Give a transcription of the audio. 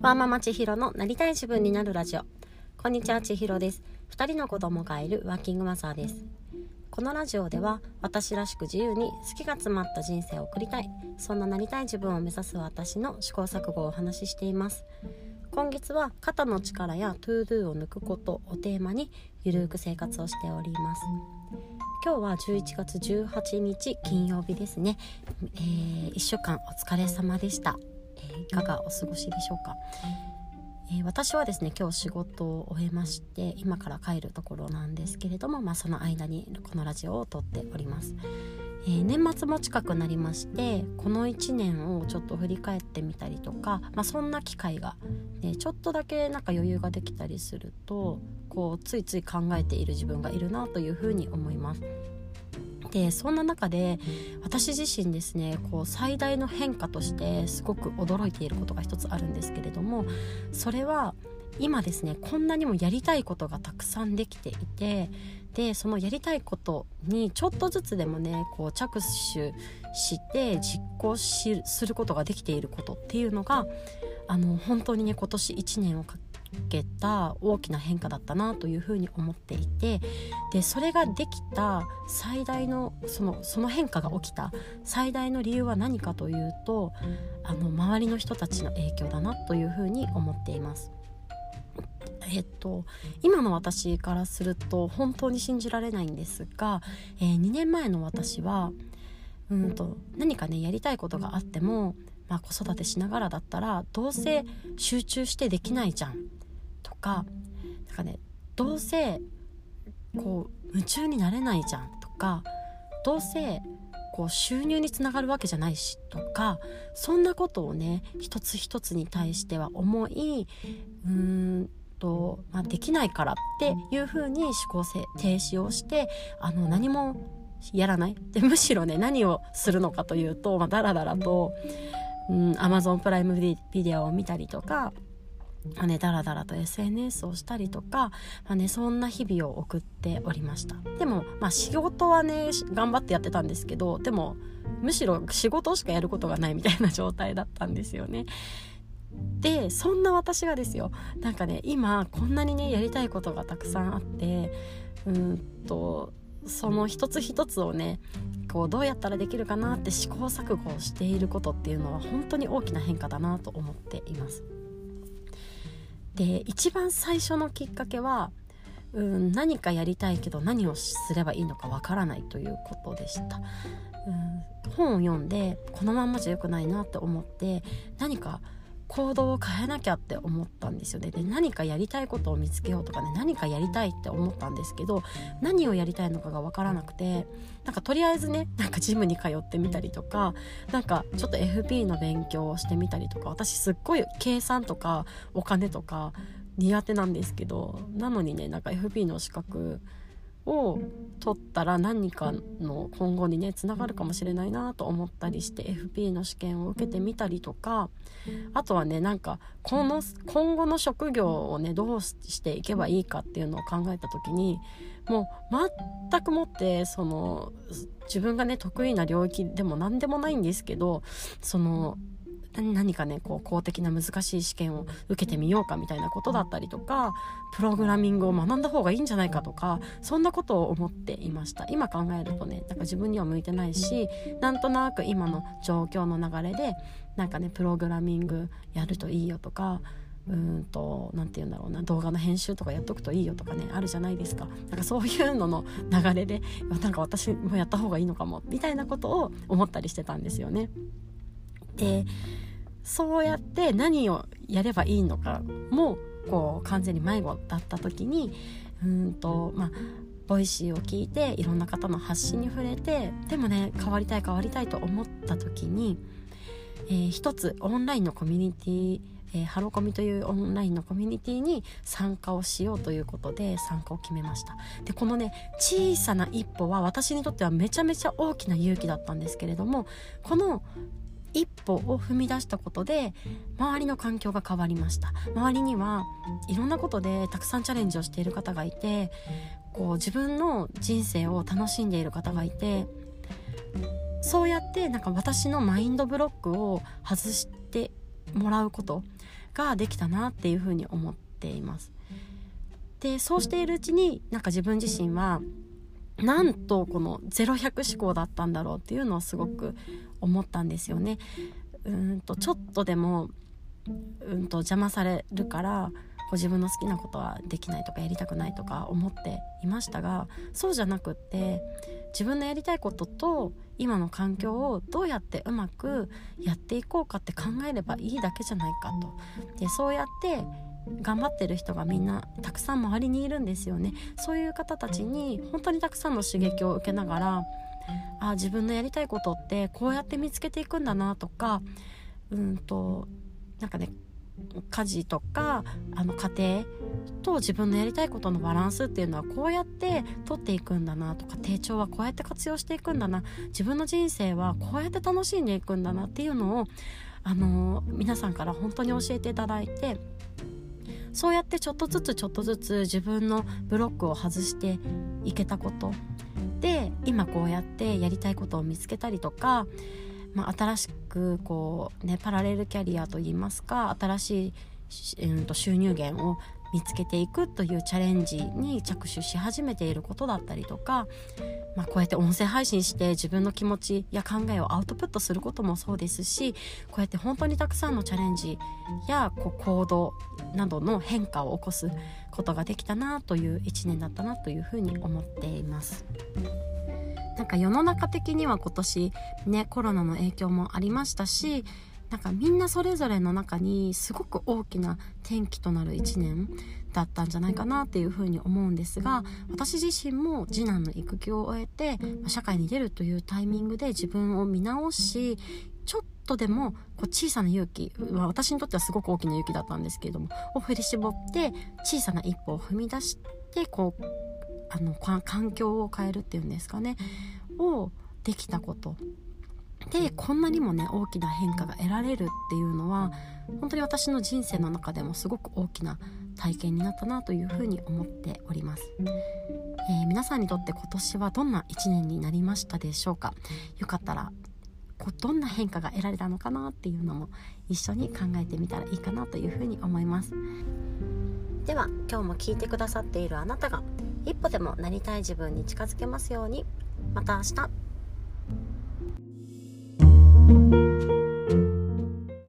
ワーママ千尋のなりたい自分になるラジオ。こんにちは千尋です。2人の子供がいるワーキングマザーです。このラジオでは私らしく自由に好きが詰まった人生を送りたい。そんななりたい自分を目指す私の試行錯誤をお話ししています。今月は肩の力や to do を抜くことをテーマにゆるく生活をしております。今日は11月18日金曜日ですね、えー、1週間お疲れ様でした。えいかがお過ごしでしょうか、え、私はですね今日仕事を終えまして今から帰るところなんですけれども、まあ、その間にこのラジオを撮っております、えー、年末も近くなりましてこの1年をちょっと振り返ってみたりとか、まあ、そんな機会が、ね、ちょっとだけなんか余裕ができたりするとこうついつい考えている自分がいるなというふうに思います。でそんな中で私自身ですねこう最大の変化としてすごく驚いていることが一つあるんですけれどもそれは今ですねこんなにもやりたいことがたくさんできていてでそのやりたいことにちょっとずつでもねこう着手して実行することができていることっていうのがあの本当にね今年1年をかけた大きな変化だったなというふうに思っていてでそれができた最大のそのその変化が起きた最大の理由は何かというとあの周りの人たちの影響だなというふうに思っています。えっと、今の私からすると本当に信じられないんですが、えー、2年前の私はうんと何かねやりたいことがあっても、まあ、子育てしながらだったらどうせ集中してできないじゃんかなんかねどうせこう夢中になれないじゃんとかどうせこう収入につながるわけじゃないしとかそんなことをね一つ一つに対しては思いうーんと、まあ、できないからっていうふうに思考停止をしてあの何もやらない。でむしろね何をするのかというと、まあ、だらだらと、うん、Amazon プライムビデオを見たりとかまあね、だらだらと SNS をしたりとか、まあね、そんな日々を送っておりました。でも、まあ、仕事はね頑張ってやってたんですけどでもむしろ仕事しかやることがないみたいな状態だったんですよね。でそんな私がですよ。なんかね今こんなにねやりたいことがたくさんあってうんとその一つ一つをねこうどうやったらできるかなって試行錯誤をしていることっていうのは本当に大きな変化だなと思っています。で一番最初のきっかけはうん何かやりたいけど何をすればいいのかわからないということでした。うん本を読んでこのまんまじゃ良くないなって思って何か行動を変えなきゃって思ったんですよ。ねで何かやりたいことを見つけようとかね何かやりたいって思ったんですけど何をやりたいのかが分からなくてなんかとりあえずねなんかジムに通ってみたりとかなんかちょっと FP の勉強をしてみたりとか私すっごい計算とかお金とか苦手なんですけどなのにねなんか FP の資格を取ったら何かの今後にねつながるかもしれないなと思ったりして FP の試験を受けてみたりとかあとはねなんかこの今後の職業をねどうしていけばいいかっていうのを考えた時にもう全くもってその自分がね得意な領域でも何でもないんですけどその何かねこう公的な難しい試験を受けてみようかみたいなことだったりとかプログラミングを学んだ方がいいんじゃないかとかそんなことを思っていました今考えるとねなんか自分には向いてないしなんとなく今の状況の流れでなんかねプログラミングやるといいよとかうんと何て言うんだろうな動画の編集とかやっとくといいよとかねあるじゃないですかなんかそういうのの流れでなんか私もやった方がいいのかもみたいなことを思ったりしてたんですよね。でそうやって何をやればいいのかもこう完全に迷子だった時にうんとまあ Voicy を聞いていろんな方の発信に触れてでもね変わりたい変わりたいと思った時に、えー、一つオンラインのコミュニティえー、ハロコミというオンラインのコミュニティに参加をしようということで参加を決めました。でこのね小さな一歩は私にとってはめちゃめちゃ大きな勇気だったんですけれどもこの一歩を踏み出したことで周りの環境が変わりました周りにはいろんなことでたくさんチャレンジをしている方がいてこう自分の人生を楽しんでいる方がいてそうやってなんか私のマインドブロックを外してもらうことができたなっていうふうに思っています。でそうしているうちになんか自分自身はなんとこの0100思考だったんだろうっていうのをすごく思ったんですよね。うんとちょっとでもうんと邪魔されるからこう自分の好きなことはできないとかやりたくないとか思っていましたがそうじゃなくって自分のやりたいことと今の環境をどうやってうまくやっていこうかって考えればいいだけじゃないかとでそうやって頑張ってる人がみんなたくさん周りにいるんですよねそういう方たちに本当にたくさんの刺激を受けながらあ自分のやりたいことってこうやって見つけていくんだなとかうんとなんかね家事とかあの家庭と自分のやりたいことのバランスっていうのはこうやって取っていくんだなとか低調はこうやって活用していくんだな自分の人生はこうやって楽しんでいくんだなっていうのをあの皆さんから本当に教えていただいてそうやってちょっとずつちょっとずつ自分のブロックを外していけたこと今こうやってやりたいことを見つけたりとかまあ、新しくこう、ね、パラレルキャリアといいますか新しい、うん、と収入源を見つけていくというチャレンジに着手し始めていることだったりとか、まあ、こうやって音声配信して自分の気持ちや考えをアウトプットすることもそうですしこうやって本当にたくさんのチャレンジやこう行動などの変化を起こすことができたなという1年だったなというふうに思っています。なんか世の中的には今年ねコロナの影響もありましたしなんかみんなそれぞれの中にすごく大きな転機となる1年だったんじゃないかなっていうふうに思うんですが私自身も次男の育休を終えて社会に出るというタイミングで自分を見直しちょっとでもこう小さな勇気、まあ、私にとってはすごく大きな勇気だったんですけれどもを振り絞って小さな一歩を踏み出してこうあの環境を変えるっていうんですかね。をできたこと。でこんなにもね大きな変化が得られるっていうのは本当に私の人生の中でもすごく大きな体験になったなというふうに思っております、えー、皆さんにとって今年はどんな1年になりましたでしょうか。よかったらこどんな変化が得られたのかなっていうのも一緒に考えてみたらいいかなというふうに思います。では今日も聞いてくださっているあなたが一歩でもなりたい自分に近づけますように。また明日。